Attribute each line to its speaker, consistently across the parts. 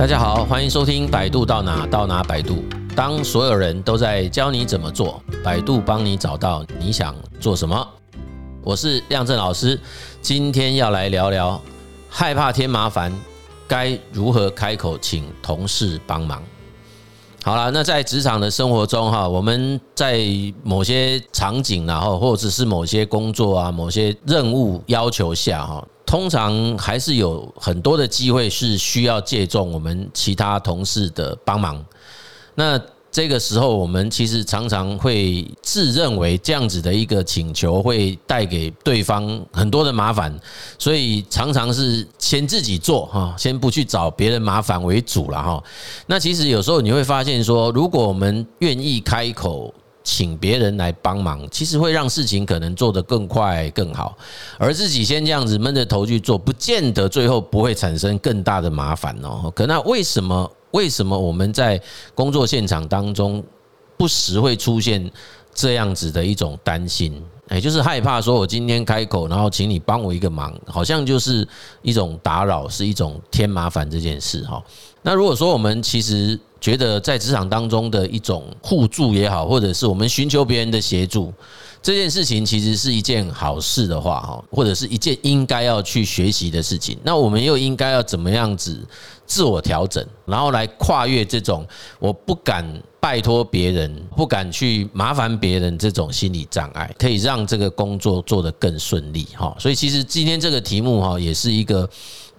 Speaker 1: 大家好，欢迎收听百度到哪到哪百度。当所有人都在教你怎么做，百度帮你找到你想做什么。我是亮正老师，今天要来聊聊害怕添麻烦，该如何开口请同事帮忙。好了，那在职场的生活中哈，我们在某些场景然后或者是某些工作啊、某些任务要求下哈。通常还是有很多的机会是需要借重我们其他同事的帮忙。那这个时候，我们其实常常会自认为这样子的一个请求会带给对方很多的麻烦，所以常常是先自己做哈，先不去找别人麻烦为主了哈。那其实有时候你会发现说，如果我们愿意开口。请别人来帮忙，其实会让事情可能做得更快更好，而自己先这样子闷着头去做，不见得最后不会产生更大的麻烦哦。可那为什么？为什么我们在工作现场当中不时会出现这样子的一种担心？哎，就是害怕说，我今天开口，然后请你帮我一个忙，好像就是一种打扰，是一种添麻烦这件事哈。那如果说我们其实觉得在职场当中的一种互助也好，或者是我们寻求别人的协助，这件事情其实是一件好事的话，哈，或者是一件应该要去学习的事情，那我们又应该要怎么样子自我调整，然后来跨越这种我不敢拜托别人、不敢去麻烦别人这种心理障碍，可以让这个工作做得更顺利，哈。所以其实今天这个题目，哈，也是一个。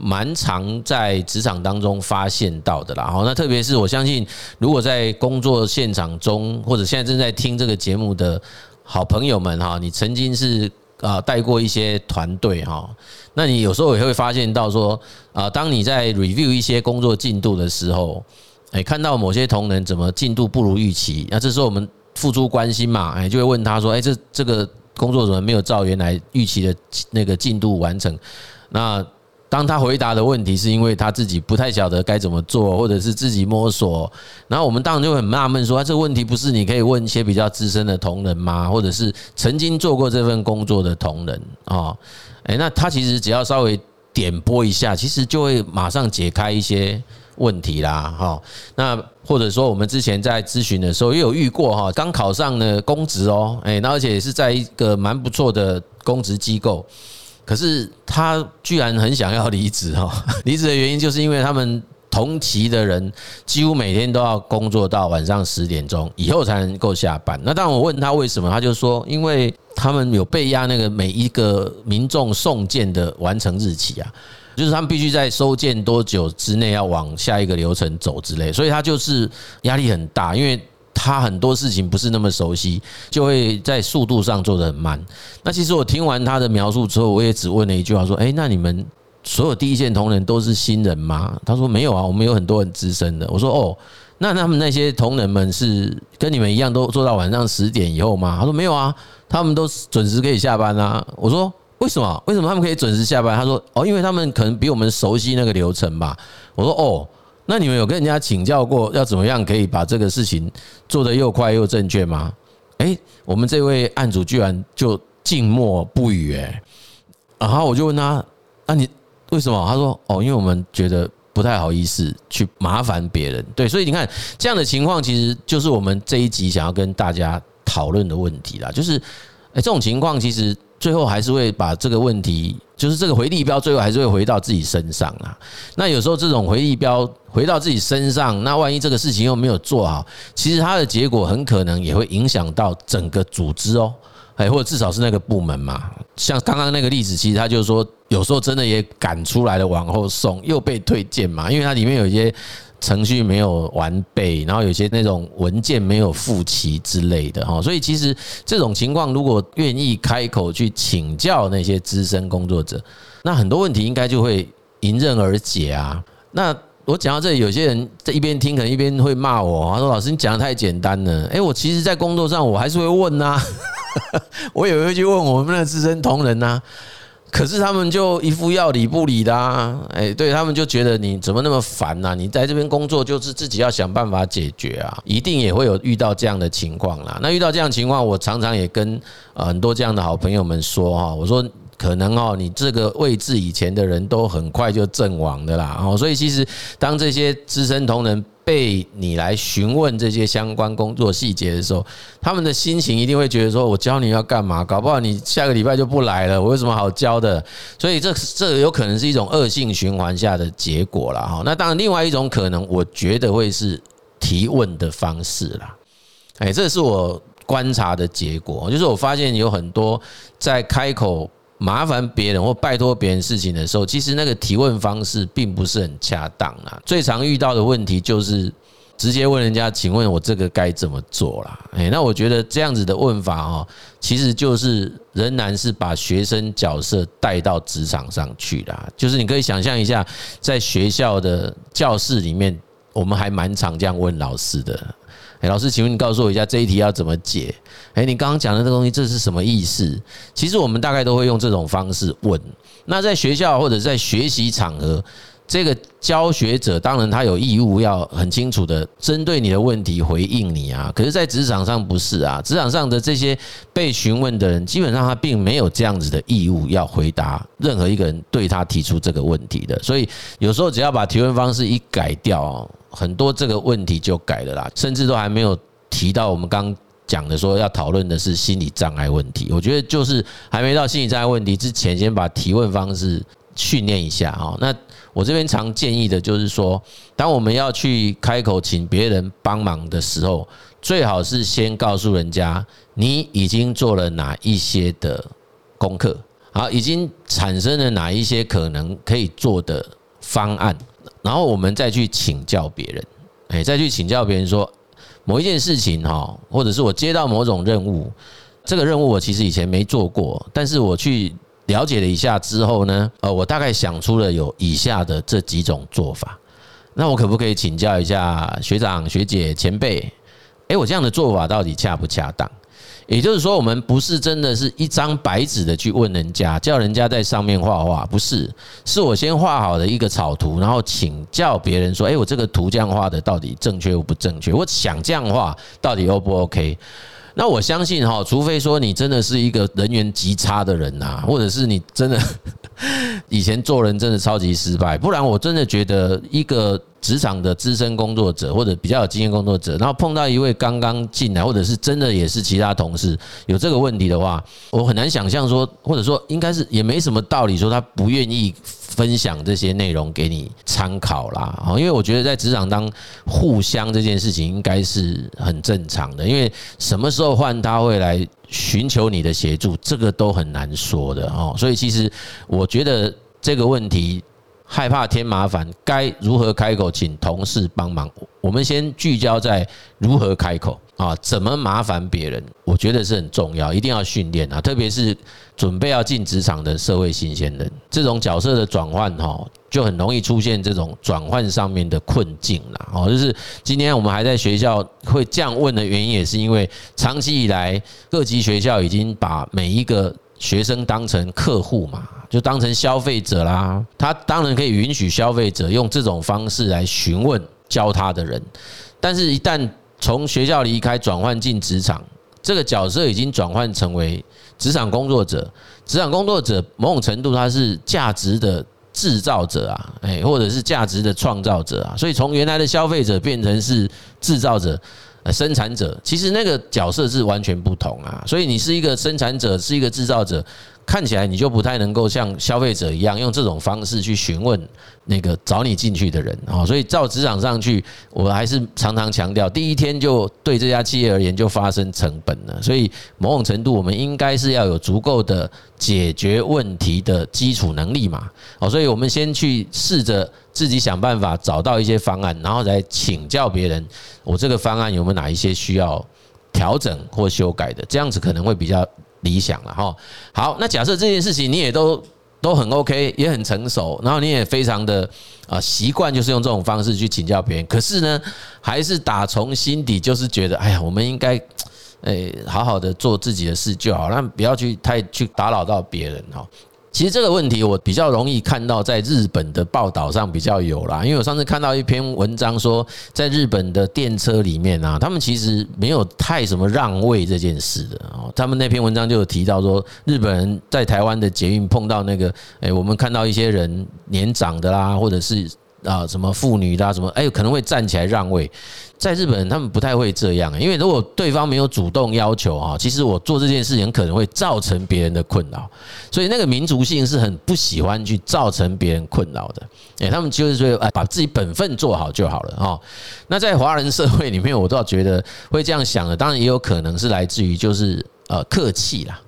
Speaker 1: 蛮常在职场当中发现到的啦，好，那特别是我相信，如果在工作现场中，或者现在正在听这个节目的好朋友们哈，你曾经是啊带过一些团队哈，那你有时候也会发现到说啊，当你在 review 一些工作进度的时候，哎，看到某些同仁怎么进度不如预期，那这时候我们付诸关心嘛，哎，就会问他说，哎，这这个工作怎么没有照原来预期的那个进度完成？那当他回答的问题是因为他自己不太晓得该怎么做，或者是自己摸索，然后我们当然就很纳闷说：“啊，这个问题不是你可以问一些比较资深的同仁吗？或者是曾经做过这份工作的同仁啊？诶，那他其实只要稍微点拨一下，其实就会马上解开一些问题啦。哈，那或者说我们之前在咨询的时候也有遇过哈，刚考上的公职哦，诶，那而且也是在一个蛮不错的公职机构。可是他居然很想要离职哈，离职的原因就是因为他们同期的人几乎每天都要工作到晚上十点钟以后才能够下班。那当我问他为什么，他就说因为他们有被压那个每一个民众送件的完成日期啊，就是他们必须在收件多久之内要往下一个流程走之类，所以他就是压力很大，因为。他很多事情不是那么熟悉，就会在速度上做得很慢。那其实我听完他的描述之后，我也只问了一句话说：“诶，那你们所有第一线同仁都是新人吗？”他说：“没有啊，我们有很多很资深的。”我说：“哦，那他们那些同仁们是跟你们一样都做到晚上十点以后吗？”他说：“没有啊，他们都准时可以下班啊。”我说：“为什么？为什么他们可以准时下班？”他说：“哦，因为他们可能比我们熟悉那个流程吧。”我说：“哦。”那你们有跟人家请教过要怎么样可以把这个事情做得又快又正确吗？诶，我们这位案主居然就静默不语，诶，然后我就问他，那你为什么？他说，哦，因为我们觉得不太好意思去麻烦别人。对，所以你看这样的情况，其实就是我们这一集想要跟大家讨论的问题啦。就是，诶，这种情况其实。最后还是会把这个问题，就是这个回力标，最后还是会回到自己身上啊。那有时候这种回力标回到自己身上，那万一这个事情又没有做好，其实它的结果很可能也会影响到整个组织哦，哎，或者至少是那个部门嘛。像刚刚那个例子，其实他就是说，有时候真的也赶出来了，往后送又被退件嘛，因为它里面有一些。程序没有完备，然后有些那种文件没有附齐之类的哈，所以其实这种情况，如果愿意开口去请教那些资深工作者，那很多问题应该就会迎刃而解啊。那我讲到这里，有些人在一边听，可能一边会骂我，他说：“老师，你讲的太简单了。”诶，我其实，在工作上我还是会问呐，我也会去问我们的资深同仁呐。可是他们就一副要理不理的啊，哎，对他们就觉得你怎么那么烦呐？你在这边工作就是自己要想办法解决啊，一定也会有遇到这样的情况啦。那遇到这样的情况，我常常也跟呃很多这样的好朋友们说哈，我说可能哦，你这个位置以前的人都很快就阵亡的啦。哦，所以其实当这些资深同仁被你来询问这些相关工作细节的时候，他们的心情一定会觉得说：我教你要干嘛？搞不好你下个礼拜就不来了，我有什么好教的？所以这 这有可能是一种恶性循环下的结果了。哈，那当然，另外一种可能，我觉得会是提问的方式啦。哎，这是我观察的结果，就是我发现有很多在开口。麻烦别人或拜托别人事情的时候，其实那个提问方式并不是很恰当啊。最常遇到的问题就是直接问人家：“请问我这个该怎么做啦？”哎，那我觉得这样子的问法哦，其实就是仍然是把学生角色带到职场上去啦。就是你可以想象一下，在学校的教室里面，我们还蛮常这样问老师的。哎，老师，请问你告诉我一下这一题要怎么解？哎，你刚刚讲的这个东西，这是什么意思？其实我们大概都会用这种方式问。那在学校或者在学习场合，这个教学者当然他有义务要很清楚的针对你的问题回应你啊。可是，在职场上不是啊，职场上的这些被询问的人，基本上他并没有这样子的义务要回答任何一个人对他提出这个问题的。所以，有时候只要把提问方式一改掉。很多这个问题就改了啦，甚至都还没有提到我们刚讲的说要讨论的是心理障碍问题。我觉得就是还没到心理障碍问题之前，先把提问方式训练一下哈。那我这边常建议的就是说，当我们要去开口请别人帮忙的时候，最好是先告诉人家你已经做了哪一些的功课，好，已经产生了哪一些可能可以做的方案。然后我们再去请教别人，哎，再去请教别人说某一件事情哈，或者是我接到某种任务，这个任务我其实以前没做过，但是我去了解了一下之后呢，呃，我大概想出了有以下的这几种做法，那我可不可以请教一下学长、学姐、前辈？哎，我这样的做法到底恰不恰当？也就是说，我们不是真的是一张白纸的去问人家，叫人家在上面画画，不是，是我先画好的一个草图，然后请教别人说：“诶，我这个图这样画的到底正确不正确？我想这样画到底 O 不 OK？” 那我相信哈，除非说你真的是一个人缘极差的人呐，或者是你真的 以前做人真的超级失败，不然我真的觉得一个职场的资深工作者或者比较有经验工作者，然后碰到一位刚刚进来，或者是真的也是其他同事有这个问题的话，我很难想象说，或者说应该是也没什么道理说他不愿意。分享这些内容给你参考啦，因为我觉得在职场当互相这件事情应该是很正常的，因为什么时候换他会来寻求你的协助，这个都很难说的哦。所以其实我觉得这个问题害怕添麻烦，该如何开口请同事帮忙？我们先聚焦在如何开口啊，怎么麻烦别人？我觉得是很重要，一定要训练啊，特别是。准备要进职场的社会新鲜人，这种角色的转换哈，就很容易出现这种转换上面的困境了哦。就是今天我们还在学校会这样问的原因，也是因为长期以来各级学校已经把每一个学生当成客户嘛，就当成消费者啦。他当然可以允许消费者用这种方式来询问教他的人，但是一旦从学校离开，转换进职场。这个角色已经转换成为职场工作者，职场工作者某种程度他是价值的制造者啊，哎，或者是价值的创造者啊，所以从原来的消费者变成是制造者、生产者，其实那个角色是完全不同啊。所以你是一个生产者，是一个制造者。看起来你就不太能够像消费者一样用这种方式去询问那个找你进去的人啊，所以照职场上去，我还是常常强调，第一天就对这家企业而言就发生成本了，所以某种程度我们应该是要有足够的解决问题的基础能力嘛，哦，所以我们先去试着自己想办法找到一些方案，然后再请教别人，我这个方案有没有哪一些需要调整或修改的，这样子可能会比较。理想了哈，好，那假设这件事情你也都都很 OK，也很成熟，然后你也非常的啊习惯，就是用这种方式去请教别人。可是呢，还是打从心底就是觉得，哎呀，我们应该诶好好的做自己的事就好，那不要去太去打扰到别人哈。其实这个问题我比较容易看到在日本的报道上比较有啦，因为我上次看到一篇文章说，在日本的电车里面啊，他们其实没有太什么让位这件事的哦。他们那篇文章就有提到说，日本人在台湾的捷运碰到那个，诶，我们看到一些人年长的啦，或者是。啊，什么妇女啦，什么哎，可能会站起来让位。在日本，他们不太会这样，因为如果对方没有主动要求哈，其实我做这件事情可能会造成别人的困扰。所以那个民族性是很不喜欢去造成别人困扰的。哎，他们就是说，哎，把自己本分做好就好了哈。那在华人社会里面，我倒觉得会这样想的，当然也有可能是来自于就是呃客气啦。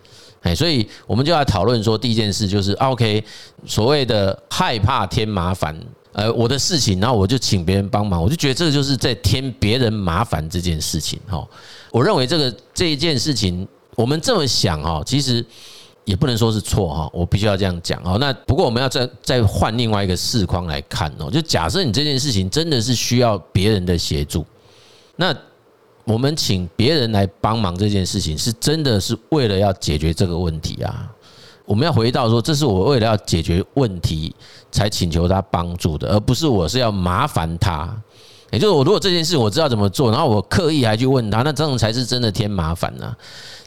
Speaker 1: 哎，所以我们就要讨论说，第一件事就是 OK，所谓的害怕添麻烦。呃，我的事情，然后我就请别人帮忙，我就觉得这个就是在添别人麻烦这件事情哈。我认为这个这一件事情，我们这么想哈，其实也不能说是错哈。我必须要这样讲哦。那不过我们要再再换另外一个视框来看哦，就假设你这件事情真的是需要别人的协助，那我们请别人来帮忙这件事情，是真的是为了要解决这个问题啊。我们要回到说，这是我为了要解决问题才请求他帮助的，而不是我是要麻烦他。也就是我如果这件事我知道怎么做，然后我刻意还去问他，那这种才是真的添麻烦呢。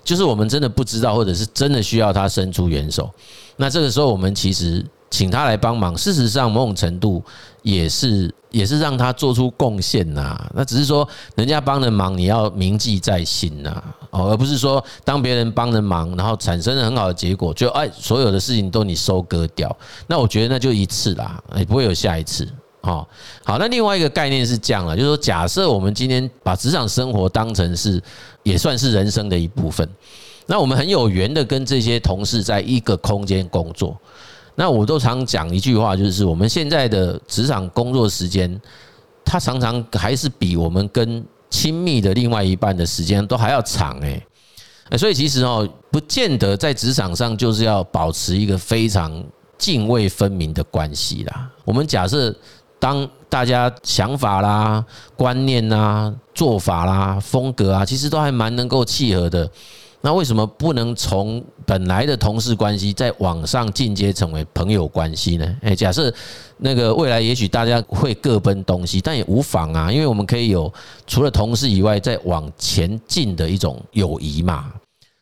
Speaker 1: 就是我们真的不知道，或者是真的需要他伸出援手。那这个时候我们其实。请他来帮忙，事实上某种程度也是也是让他做出贡献呐。那只是说人家帮的忙，你要铭记在心呐，哦，而不是说当别人帮了忙，然后产生了很好的结果，就哎所有的事情都你收割掉。那我觉得那就一次啦，也不会有下一次。好，好，那另外一个概念是这样了，就是说假设我们今天把职场生活当成是也算是人生的一部分，那我们很有缘的跟这些同事在一个空间工作。那我都常讲一句话，就是我们现在的职场工作时间，它常常还是比我们跟亲密的另外一半的时间都还要长诶。所以其实哦，不见得在职场上就是要保持一个非常泾渭分明的关系啦。我们假设当大家想法啦、观念啦、做法啦、风格啊，其实都还蛮能够契合的。那为什么不能从本来的同事关系再往上进阶成为朋友关系呢？诶，假设那个未来也许大家会各奔东西，但也无妨啊，因为我们可以有除了同事以外再往前进的一种友谊嘛。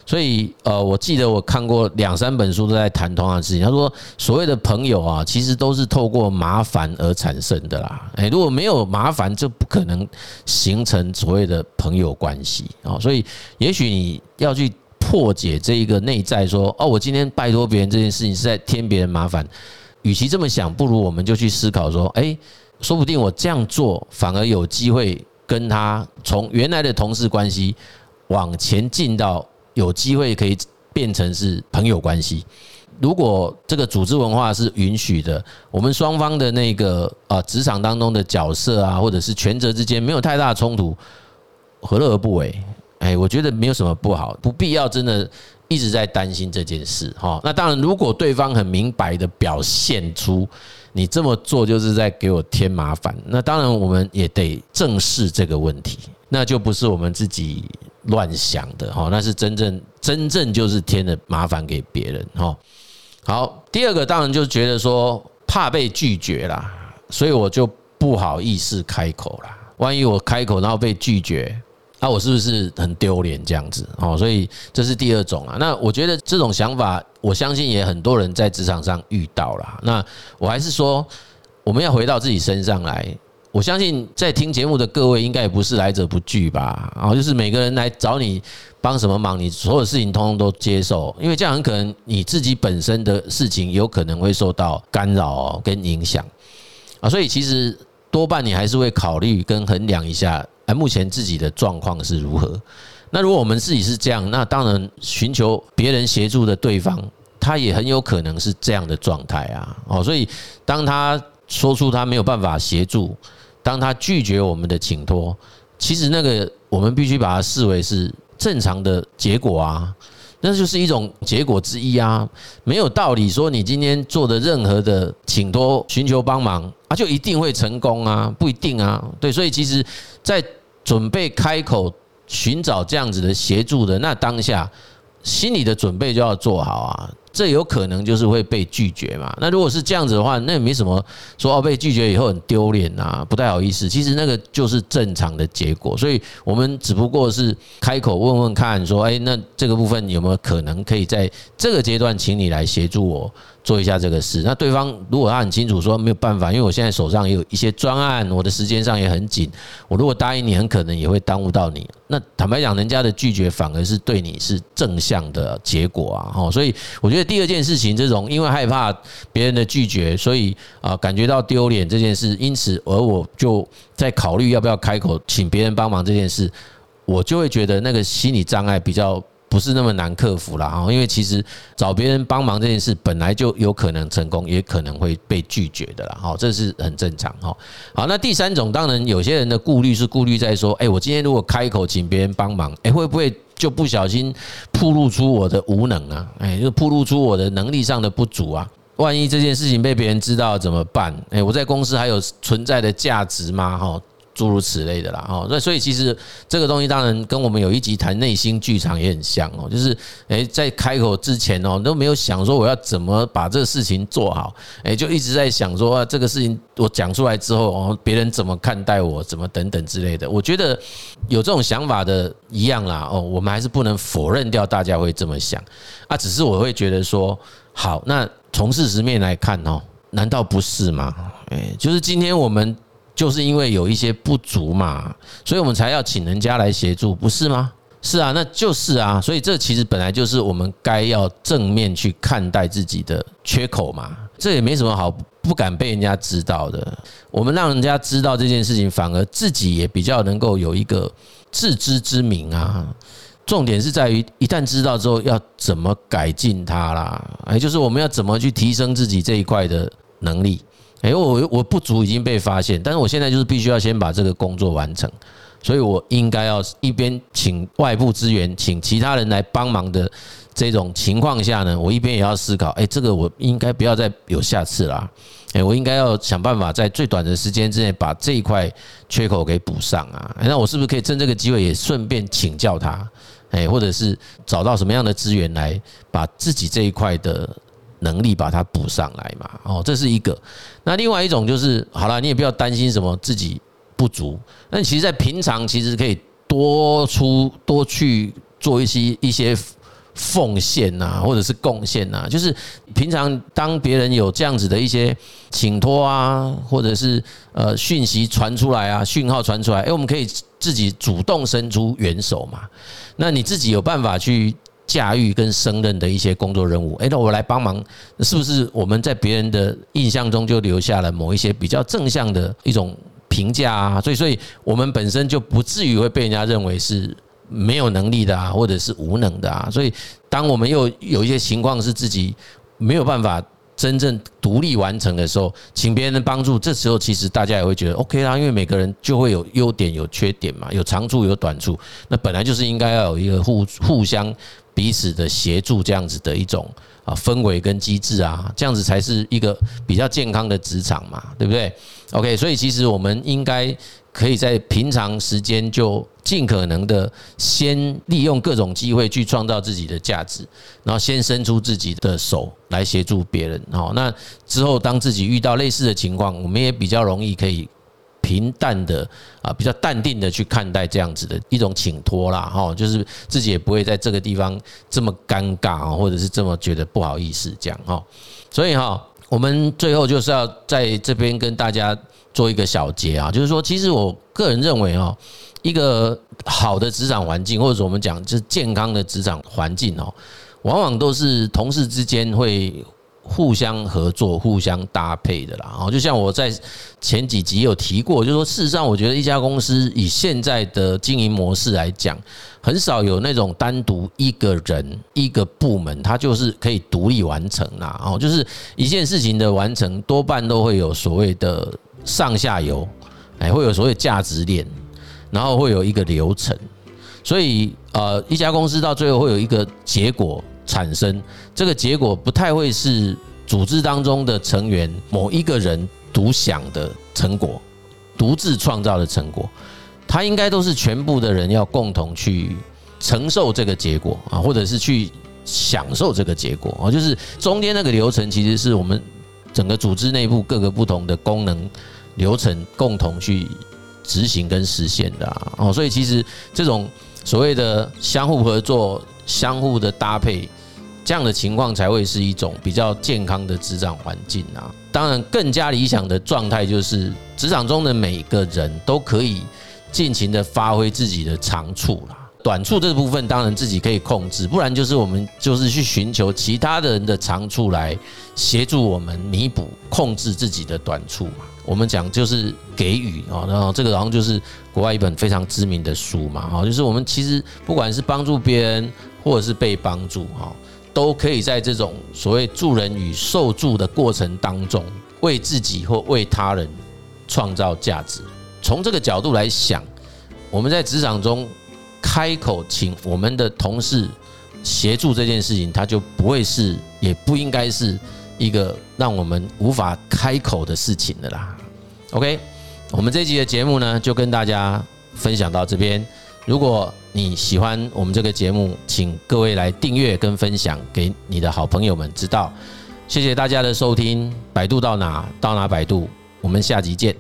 Speaker 1: 所以呃，我记得我看过两三本书都在谈同样的事情。他说，所谓的朋友啊，其实都是透过麻烦而产生的啦。诶，如果没有麻烦，就不可能形成所谓的朋友关系啊。所以也许你要去破解这一个内在，说哦，我今天拜托别人这件事情是在添别人麻烦。与其这么想，不如我们就去思考说，诶，说不定我这样做反而有机会跟他从原来的同事关系往前进到。有机会可以变成是朋友关系。如果这个组织文化是允许的，我们双方的那个啊职场当中的角色啊，或者是权责之间没有太大的冲突，何乐而不为？哎，我觉得没有什么不好，不必要真的一直在担心这件事哈。那当然，如果对方很明白的表现出你这么做就是在给我添麻烦，那当然我们也得正视这个问题，那就不是我们自己。乱想的哈，那是真正真正就是添了麻烦给别人哈。好，第二个当然就觉得说怕被拒绝啦，所以我就不好意思开口啦。万一我开口然后被拒绝，那我是不是很丢脸这样子哦？所以这是第二种啊。那我觉得这种想法，我相信也很多人在职场上遇到了。那我还是说，我们要回到自己身上来。我相信在听节目的各位应该也不是来者不拒吧？啊，就是每个人来找你帮什么忙，你所有事情通通都接受，因为这样很可能你自己本身的事情有可能会受到干扰跟影响啊，所以其实多半你还是会考虑跟衡量一下，哎，目前自己的状况是如何。那如果我们自己是这样，那当然寻求别人协助的对方，他也很有可能是这样的状态啊。哦，所以当他说出他没有办法协助。当他拒绝我们的请托，其实那个我们必须把它视为是正常的结果啊，那就是一种结果之一啊，没有道理说你今天做的任何的请托、寻求帮忙啊，就一定会成功啊，不一定啊，对，所以其实，在准备开口寻找这样子的协助的那当下，心里的准备就要做好啊，这有可能就是会被拒绝嘛。那如果是这样子的话，那也没什么说哦，被拒绝以后很丢脸啊，不太好意思。其实那个就是正常的结果。所以我们只不过是开口问问看，说，哎，那这个部分有没有可能可以在这个阶段，请你来协助我。做一下这个事，那对方如果他很清楚说没有办法，因为我现在手上也有一些专案，我的时间上也很紧，我如果答应你，很可能也会耽误到你。那坦白讲，人家的拒绝反而是对你是正向的结果啊！哈，所以我觉得第二件事情，这种因为害怕别人的拒绝，所以啊感觉到丢脸这件事，因此而我就在考虑要不要开口请别人帮忙这件事，我就会觉得那个心理障碍比较。不是那么难克服了啊，因为其实找别人帮忙这件事本来就有可能成功，也可能会被拒绝的啦。哈，这是很正常哈。好，那第三种，当然有些人的顾虑是顾虑在说，哎，我今天如果开口请别人帮忙，哎，会不会就不小心暴露出我的无能啊？哎，就暴露出我的能力上的不足啊？万一这件事情被别人知道怎么办？哎，我在公司还有存在的价值吗？哈。诸如此类的啦，哦，那所以其实这个东西当然跟我们有一集谈内心剧场也很像哦，就是诶，在开口之前哦都没有想说我要怎么把这个事情做好，诶，就一直在想说啊这个事情我讲出来之后哦别人怎么看待我，怎么等等之类的。我觉得有这种想法的一样啦，哦，我们还是不能否认掉大家会这么想啊，只是我会觉得说好，那从事实面来看哦，难道不是吗？诶，就是今天我们。就是因为有一些不足嘛，所以我们才要请人家来协助，不是吗？是啊，那就是啊，所以这其实本来就是我们该要正面去看待自己的缺口嘛，这也没什么好不敢被人家知道的。我们让人家知道这件事情，反而自己也比较能够有一个自知之明啊。重点是在于一旦知道之后，要怎么改进它啦，也就是我们要怎么去提升自己这一块的能力。哎，我我不足已经被发现，但是我现在就是必须要先把这个工作完成，所以我应该要一边请外部资源，请其他人来帮忙的这种情况下呢，我一边也要思考，哎，这个我应该不要再有下次啦，哎，我应该要想办法在最短的时间之内把这一块缺口给补上啊，那我是不是可以趁这个机会也顺便请教他，哎，或者是找到什么样的资源来把自己这一块的。能力把它补上来嘛？哦，这是一个。那另外一种就是，好了，你也不要担心什么自己不足。那你其实，在平常其实可以多出多去做一些一些奉献呐，或者是贡献呐。就是平常当别人有这样子的一些请托啊，或者是呃讯息传出来啊，讯号传出来，哎，我们可以自己主动伸出援手嘛。那你自己有办法去。驾驭跟胜任的一些工作任务，哎，那我来帮忙，是不是我们在别人的印象中就留下了某一些比较正向的一种评价啊？所以，所以我们本身就不至于会被人家认为是没有能力的啊，或者是无能的啊。所以，当我们又有一些情况是自己没有办法真正独立完成的时候，请别人的帮助，这时候其实大家也会觉得 OK 啦，因为每个人就会有优点有缺点嘛，有长处有短处，那本来就是应该要有一个互互相。彼此的协助，这样子的一种啊氛围跟机制啊，这样子才是一个比较健康的职场嘛，对不对？OK，所以其实我们应该可以在平常时间就尽可能的先利用各种机会去创造自己的价值，然后先伸出自己的手来协助别人。好，那之后当自己遇到类似的情况，我们也比较容易可以。平淡的啊，比较淡定的去看待这样子的一种请托啦，哈，就是自己也不会在这个地方这么尴尬啊，或者是这么觉得不好意思这样哈。所以哈，我们最后就是要在这边跟大家做一个小结啊，就是说，其实我个人认为哦，一个好的职场环境，或者我们讲就是健康的职场环境哦，往往都是同事之间会。互相合作、互相搭配的啦，哦，就像我在前几集有提过，就是说，事实上，我觉得一家公司以现在的经营模式来讲，很少有那种单独一个人、一个部门，它就是可以独立完成啦。哦，就是一件事情的完成，多半都会有所谓的上下游，哎，会有所谓价值链，然后会有一个流程，所以呃，一家公司到最后会有一个结果。产生这个结果不太会是组织当中的成员某一个人独享的成果，独自创造的成果，它应该都是全部的人要共同去承受这个结果啊，或者是去享受这个结果。啊，就是中间那个流程其实是我们整个组织内部各个不同的功能流程共同去执行跟实现的啊，所以其实这种所谓的相互合作、相互的搭配，这样的情况才会是一种比较健康的职场环境啊。当然，更加理想的状态就是职场中的每个人都可以尽情的发挥自己的长处啦。短处这部分当然自己可以控制，不然就是我们就是去寻求其他的人的长处来协助我们弥补、控制自己的短处嘛。我们讲就是给予啊，然后这个好像就是国外一本非常知名的书嘛，哈，就是我们其实不管是帮助别人或者是被帮助，哈，都可以在这种所谓助人与受助的过程当中，为自己或为他人创造价值。从这个角度来想，我们在职场中。开口请我们的同事协助这件事情，他就不会是，也不应该是一个让我们无法开口的事情的啦。OK，我们这一集的节目呢，就跟大家分享到这边。如果你喜欢我们这个节目，请各位来订阅跟分享给你的好朋友们知道。谢谢大家的收听，百度到哪到哪百度，我们下集见。